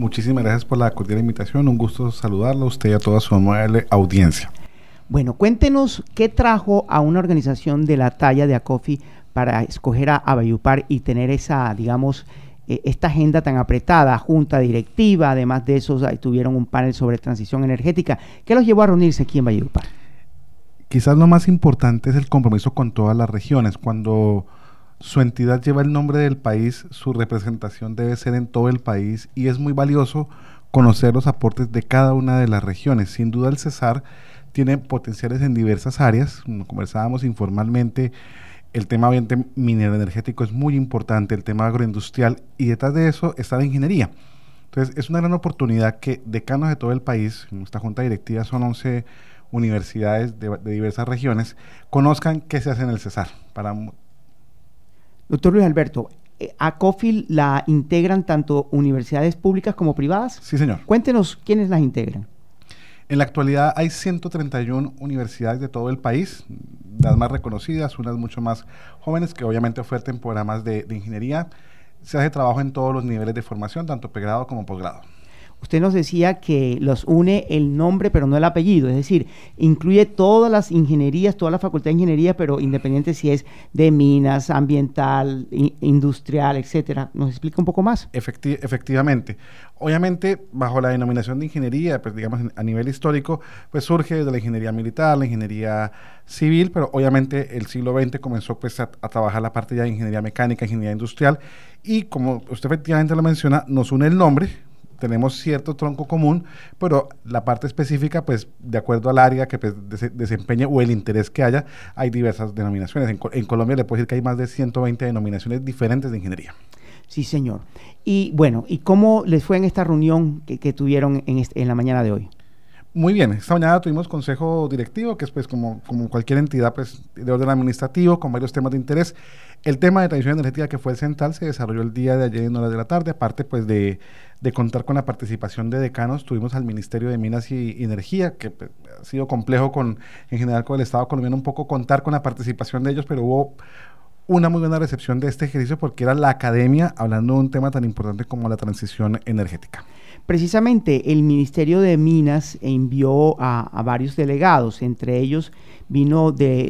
Muchísimas gracias por la cordial invitación. Un gusto saludarla a usted y a toda su amable audiencia. Bueno, cuéntenos qué trajo a una organización de la talla de ACOFI para escoger a Abayupar y tener esa, digamos, eh, esta agenda tan apretada, junta directiva, además de eso tuvieron un panel sobre transición energética. ¿Qué los llevó a reunirse aquí en Valledupar? Quizás lo más importante es el compromiso con todas las regiones. Cuando su entidad lleva el nombre del país, su representación debe ser en todo el país y es muy valioso conocer los aportes de cada una de las regiones. Sin duda el Cesar tiene potenciales en diversas áreas, como conversábamos informalmente, el tema ambiente minero energético es muy importante, el tema agroindustrial y detrás de eso está la ingeniería. Entonces es una gran oportunidad que decanos de todo el país, en nuestra junta directiva son 11 universidades de, diversas regiones, conozcan qué se hace en el Cesar. Para... Doctor Luis Alberto, eh, ¿a COFIL la integran tanto universidades públicas como privadas? Sí, señor. Cuéntenos quiénes las integran. En la actualidad hay 131 universidades de todo el país, las más reconocidas, unas mucho más jóvenes que obviamente oferten programas de, de ingeniería. Se hace trabajo en todos los niveles de formación, tanto pregrado como posgrado. Usted nos decía que los une el nombre, pero no el apellido, es decir, incluye todas las ingenierías, toda la facultad de ingeniería, pero independiente si es de minas, ambiental, industrial, etcétera. ¿Nos explica un poco más? efectivamente. Obviamente, bajo la denominación de ingeniería, pues digamos a nivel histórico, pues surge de la ingeniería militar, la ingeniería civil, pero obviamente el siglo XX comenzó pues a, a trabajar la parte ya de ingeniería mecánica, ingeniería industrial, y como usted efectivamente lo menciona, nos une el nombre, tenemos cierto tronco común, pero la parte específica, pues de acuerdo al área que pues, desempeñe o el interés que haya, hay diversas denominaciones. En, Colombia le puedo decir que hay más de 120 denominaciones diferentes de ingeniería. Sí, señor. Y bueno, ¿y cómo les fue en esta reunión que, tuvieron en, en la mañana de hoy? Muy bien, esta mañana tuvimos consejo directivo, que es pues como, como cualquier entidad pues, de orden administrativo, con varios temas de interés. El tema de transición energética que fue el central se desarrolló el día de ayer en horas de la tarde, aparte pues de, de contar con la participación de decanos, tuvimos al Ministerio de Minas y, Energía, que pues, ha sido complejo con, en general con el Estado colombiano un poco contar con la participación de ellos, pero hubo una muy buena recepción de este ejercicio porque era la academia hablando de un tema tan importante como la transición energética. Precisamente el Ministerio de Minas envió a, varios delegados, entre ellos vino de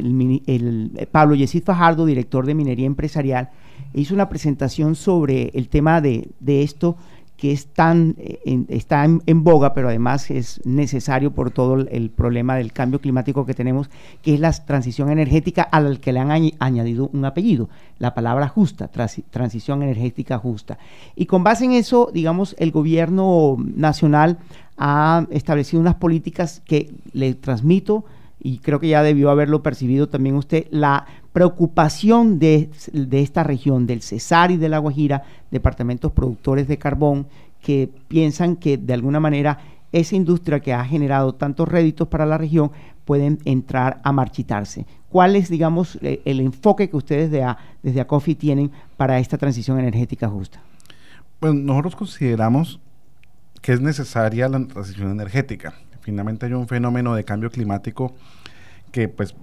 el, Pablo Yesid Fajardo, director de Minería Empresarial, e hizo una presentación sobre el tema de, de esto que es tan, eh, está en, boga, pero además es necesario por todo el, problema del cambio climático que tenemos, que es la transición energética a la que le han añadido un apellido, la palabra justa, transición energética justa. Y con base en eso, digamos, el gobierno nacional ha establecido unas políticas que le transmito y creo que ya debió haberlo percibido también usted, la preocupación de, esta región, del Cesar y de La Guajira, departamentos productores de carbón, que piensan que de alguna manera esa industria que ha generado tantos réditos para la región pueden entrar a marchitarse. ¿Cuál es, digamos, e, el enfoque que ustedes de desde ACOFI tienen para esta transición energética justa? Bueno, nosotros consideramos que es necesaria la transición energética finalmente hay un fenómeno de cambio climático que pues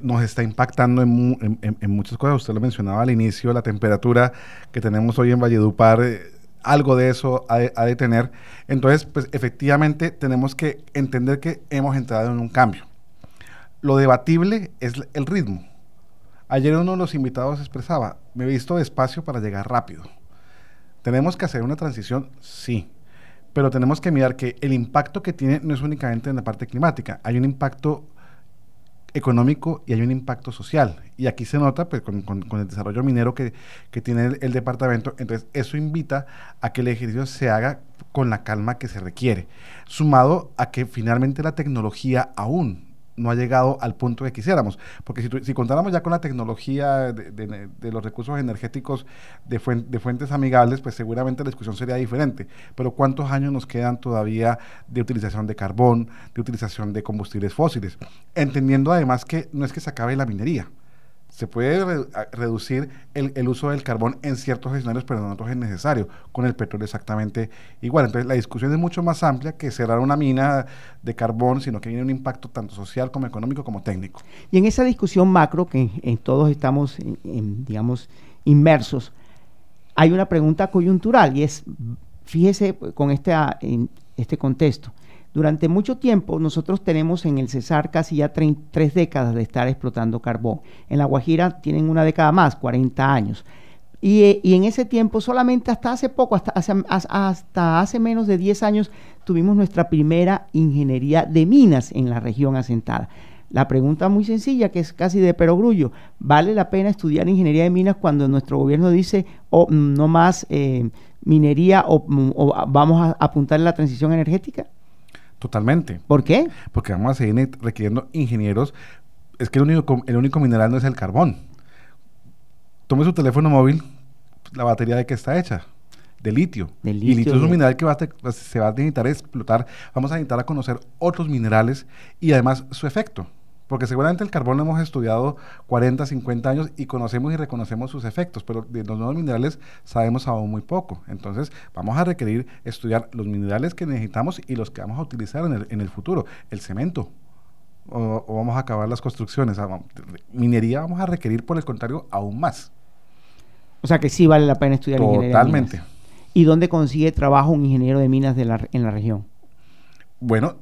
nos está impactando en, muchas cosas. Usted lo mencionaba al inicio, la temperatura que tenemos hoy en Valledupar, eh, algo de eso ha de, tener. Entonces, pues efectivamente tenemos que entender que hemos entrado en un cambio. Lo debatible es el ritmo. Ayer uno de los invitados expresaba, me he visto despacio para llegar rápido. ¿Tenemos que hacer una transición? Sí pero tenemos que mirar que el impacto que tiene no es únicamente en la parte climática, hay un impacto económico y hay un impacto social. Y aquí se nota pues, con, el desarrollo minero que, tiene el, el, departamento. Entonces, eso invita a que el ejercicio se haga con la calma que se requiere, sumado a que finalmente la tecnología aún no ha llegado al punto que quisiéramos. Porque si, si contáramos ya con la tecnología de, los recursos energéticos de, de, fuentes amigables, pues seguramente la discusión sería diferente. Pero ¿cuántos años nos quedan todavía de utilización de carbón, de utilización de combustibles fósiles? Entendiendo además que no es que se acabe la minería se puede reducir el, uso del carbón en ciertos escenarios, pero en otros es necesario. Con el petróleo exactamente igual. Entonces la discusión es mucho más amplia que cerrar una mina de carbón, sino que tiene un impacto tanto social como económico como técnico. Y en esa discusión macro que en, todos estamos, digamos, inmersos, hay una pregunta coyuntural y es, fíjese con este, en este contexto. Durante mucho tiempo nosotros tenemos en el Cesar casi ya tres décadas de estar explotando carbón. En La Guajira tienen una década más, 40 años. Y, en ese tiempo, solamente hasta hace poco, hasta hace, menos de 10 años, tuvimos nuestra primera ingeniería de minas en la región asentada. La pregunta muy sencilla, que es casi de perogrullo, ¿vale la pena estudiar ingeniería de minas cuando nuestro gobierno dice oh, mm, no más eh, minería o, mm, o, vamos a apuntar en la transición energética? Totalmente. ¿Por qué? Porque vamos a seguir requiriendo ingenieros. Es que el único, el único mineral no es el carbón. Tome su teléfono móvil, la batería de qué está hecha de litio. De litio y litio es un mineral que pues, se va a necesitar explotar. Vamos a necesitar a conocer otros minerales y además su efecto. Porque seguramente el carbón lo hemos estudiado 40, 50 años y conocemos y reconocemos sus efectos, pero de los nuevos minerales sabemos aún muy poco. Entonces vamos a requerir estudiar los minerales que necesitamos y los que vamos a utilizar en el, en el futuro. El cemento, o, vamos a acabar las construcciones. Ah, minería vamos a requerir, por el contrario, aún más. O sea que sí vale la pena estudiar Totalmente. ingeniería. Totalmente. ¿Y dónde consigue trabajo un ingeniero de minas de la, en la región? Bueno,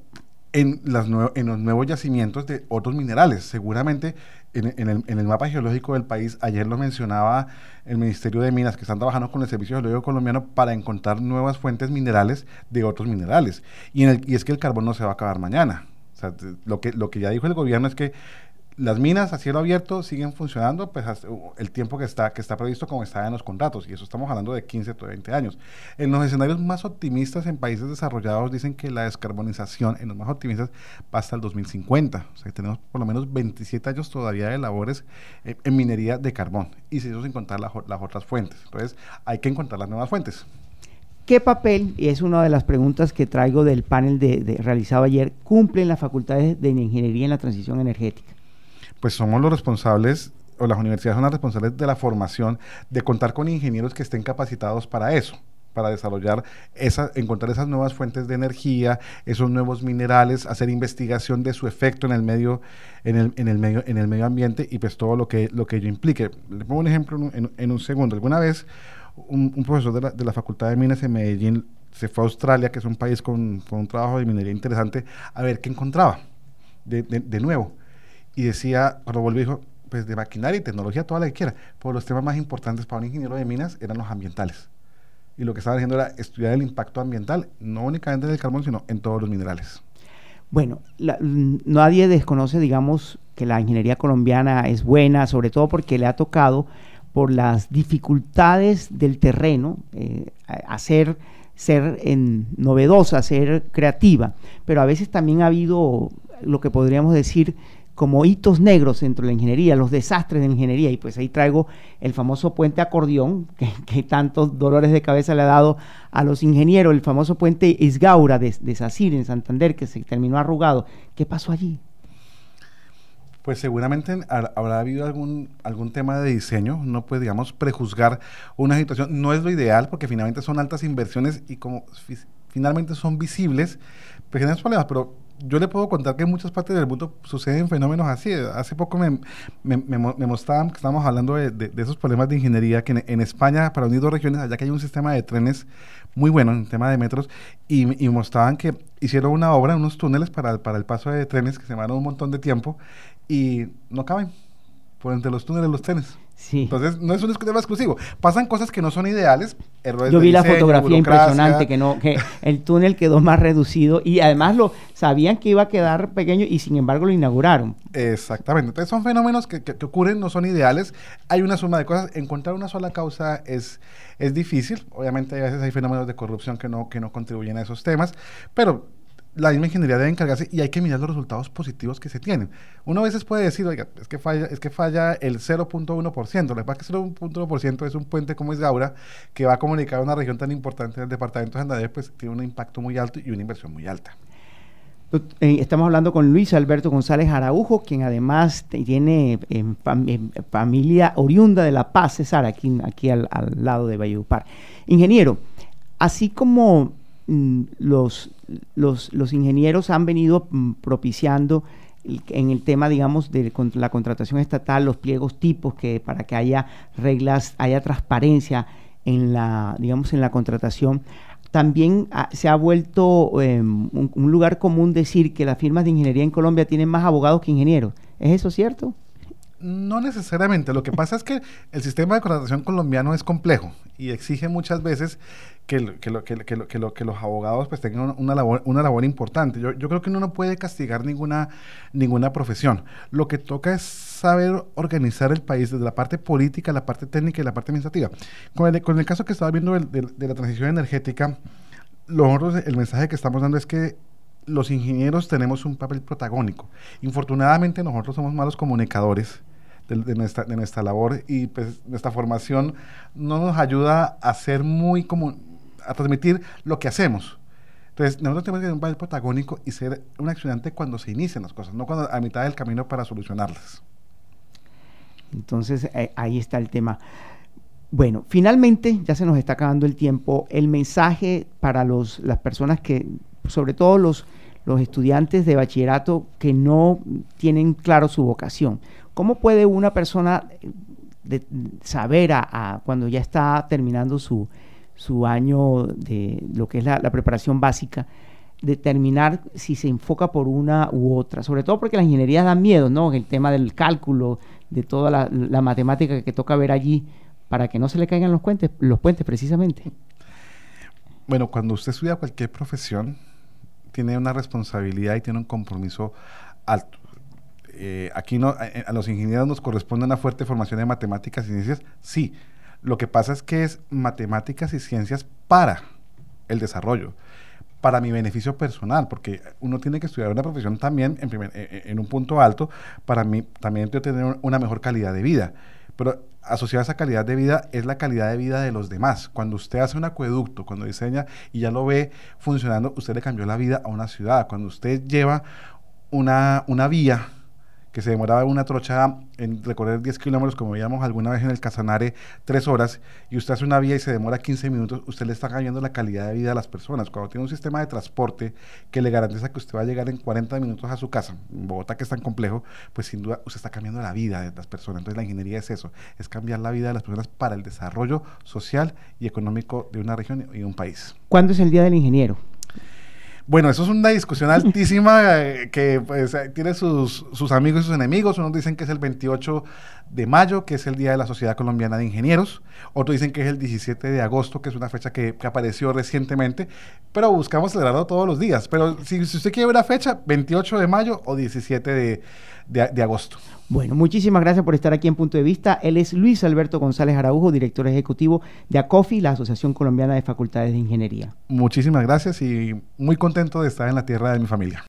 en, las en los nuevos yacimientos de otros minerales. Seguramente en, el, en, el, mapa geológico del país, ayer lo mencionaba el Ministerio de Minas, que están trabajando con el Servicio Geológico Colombiano para encontrar nuevas fuentes minerales de otros minerales. Y, es que el carbón no se va a acabar mañana. O sea, lo que ya dijo el gobierno es que las minas a cielo abierto siguen funcionando pues el tiempo que está, que está previsto como está en los contratos, y eso estamos hablando de 15 o 20 años. En los escenarios más optimistas en países desarrollados dicen que la descarbonización, en los más optimistas, va hasta el 2050. O sea, que tenemos por lo menos 27 años todavía de labores en, minería de carbón, y si eso sin contar las otras fuentes. Entonces, hay que encontrar las nuevas fuentes. ¿Qué papel, y es una de las preguntas que traigo del panel de, realizado ayer, cumplen las facultades de ingeniería en la transición energética? Pues somos los responsables o las universidades son las responsables de la formación, de contar con ingenieros que estén capacitados para eso, para desarrollar esa, encontrar esas nuevas fuentes de energía, esos nuevos minerales, hacer investigación de su efecto en el medio, en el, en el medio, en el medio ambiente y pues todo lo que, lo que ello implique. Le pongo un ejemplo en, un segundo. Alguna vez un, profesor de la, de la, Facultad de Minas en Medellín se fue a Australia, que es un país con, con un trabajo de minería interesante, a ver qué encontraba de, de nuevo y decía, cuando volvió, dijo, pues de maquinaria y tecnología, toda la que quiera, pero los temas más importantes para un ingeniero de minas eran los ambientales. Y lo que estaban haciendo era estudiar el impacto ambiental, no únicamente en el carbón, sino en todos los minerales. Bueno, nadie desconoce, digamos, que la ingeniería colombiana es buena, sobre todo porque le ha tocado por las dificultades del terreno, eh, hacer ser en, novedosa, ser creativa, pero a veces también ha habido lo que podríamos decir como hitos negros dentro de la ingeniería, los desastres de la ingeniería. Y pues ahí traigo el famoso puente acordeón, que, tantos dolores de cabeza le ha dado a los ingenieros, el famoso puente Isgaura de, de Sacir en Santander, que se terminó arrugado. ¿Qué pasó allí? Pues seguramente habrá habido algún, algún tema de diseño, no puede, digamos, prejuzgar una situación. No es lo ideal porque finalmente son altas inversiones y como finalmente son visibles, pues generan problemas, pero yo le puedo contar que en muchas partes del mundo suceden fenómenos así. Hace poco me, me, mostraban que estábamos hablando de, esos problemas de ingeniería, que en, España, para unir dos regiones, allá que hay un sistema de trenes muy bueno en tema de metros, y, y mostraban que hicieron una obra, unos túneles para, para el paso de trenes que se van un montón de tiempo y no caben por entre los túneles los trenes. Entonces, no es un tema exclusivo. Pasan cosas que no son ideales, Yo vi la fotografía impresionante, que no que el túnel quedó más reducido y además lo sabían que iba a quedar pequeño y sin embargo lo inauguraron. Exactamente. Entonces, son fenómenos que, que, ocurren, no son ideales. Hay una suma de cosas. Encontrar una sola causa es, es difícil. Obviamente, a veces hay fenómenos de corrupción que no, que no contribuyen a esos temas, pero la misma ingeniería debe encargarse y hay que mirar los resultados positivos que se tienen. Uno a veces puede decir, oiga, es que falla, es que falla el 0.1%. Lo que pasa es que el 0.1% es un puente como es Gaura que va a comunicar a una región tan importante del departamento de Santander, pues tiene un impacto muy alto y una inversión muy alta. Eh, estamos hablando con Luis Alberto González Araujo, quien además tiene familia oriunda de La Paz, César, aquí, aquí al, al lado de Valledupar. Ingeniero, así como Mm, los, los, ingenieros han venido mm, propiciando en el tema, digamos, de la contratación estatal, los pliegos tipos, que para que haya reglas, haya transparencia en la, digamos, en la contratación. también se ha vuelto em, un, lugar común decir que las firmas de ingeniería en Colombia tienen más abogados que ingenieros. ¿Es eso cierto? No necesariamente. Lo que pasa es que el sistema de contratación colombiano es complejo y exige muchas veces que, los abogados pues tengan una labor, importante. Yo, creo que uno no puede castigar ninguna, profesión. Lo que toca es saber organizar el país desde la parte política, la parte técnica y la parte administrativa. Con el, con el caso que estaba viendo de, la transición energética, nosotros el mensaje que estamos dando es que los ingenieros tenemos un papel protagónico. Infortunadamente nosotros somos malos comunicadores de, nuestra, de nuestra labor y pues nuestra formación no nos ayuda a ser muy como, a transmitir lo que hacemos. Entonces, nosotros tenemos que ser un papel protagónico y ser un accionante cuando se inician las cosas, no cuando a mitad del camino para solucionarlas. Entonces, eh, ahí está el tema. Bueno, finalmente, ya se nos está acabando el tiempo, el mensaje para los, las personas que, sobre todo los, los estudiantes de bachillerato que no tienen claro su vocación. ¿Cómo puede una persona eh, saber a, cuando ya está terminando su, su, año de lo que es la, preparación básica, determinar si se enfoca por una u otra? Sobre todo porque las ingenierías dan miedo, ¿no? El tema del cálculo, de toda la, matemática que toca ver allí, para que no se le caigan los puentes, los puentes precisamente. Bueno, cuando usted estudia cualquier profesión, tiene una responsabilidad y tiene un compromiso alto. Eh, aquí no, a, los ingenieros nos corresponde una fuerte formación de matemáticas y ciencias, sí. Lo que pasa es que es matemáticas y ciencias para el desarrollo, para mi beneficio personal, porque uno tiene que estudiar una profesión también en, e, e, en un punto alto para mí también tener una mejor calidad de vida. Pero asociada a esa calidad de vida es la calidad de vida de los demás. Cuando usted hace un acueducto, cuando diseña y ya lo ve funcionando, usted le cambió la vida a una ciudad. Cuando usted lleva una, una vía que se demoraba una trocha en recorrer 10 kilómetros, como veíamos alguna vez en el Casanare, 3 horas, y usted hace una vía y se demora 15 minutos, usted le está cambiando la calidad de vida a las personas. Cuando tiene un sistema de transporte que le garantiza que usted va a llegar en 40 minutos a su casa, en Bogotá que es tan complejo, pues sin duda usted está cambiando la vida de las personas. Entonces la ingeniería es eso, es cambiar la vida de las personas para el desarrollo social y económico de una región y de un país. ¿Cuándo es el Día del Ingeniero? Bueno, eso es una discusión altísima eh, que pues, eh, tiene sus, amigos y sus enemigos. Unos dicen que es el 28 de mayo, que es el Día de la Sociedad Colombiana de Ingenieros. Otros dicen que es el 17 de agosto, que es una fecha que, apareció recientemente. Pero buscamos celebrarlo todos los días. Pero si, usted quiere una fecha, 28 de mayo o 17 de, de, agosto. Bueno, muchísimas gracias por estar aquí en Punto de Vista. Él es Luis Alberto González Araujo, director ejecutivo de ACOFI, la Asociación Colombiana de Facultades de Ingeniería. Muchísimas gracias y muy contento de estar en la tierra de mi familia.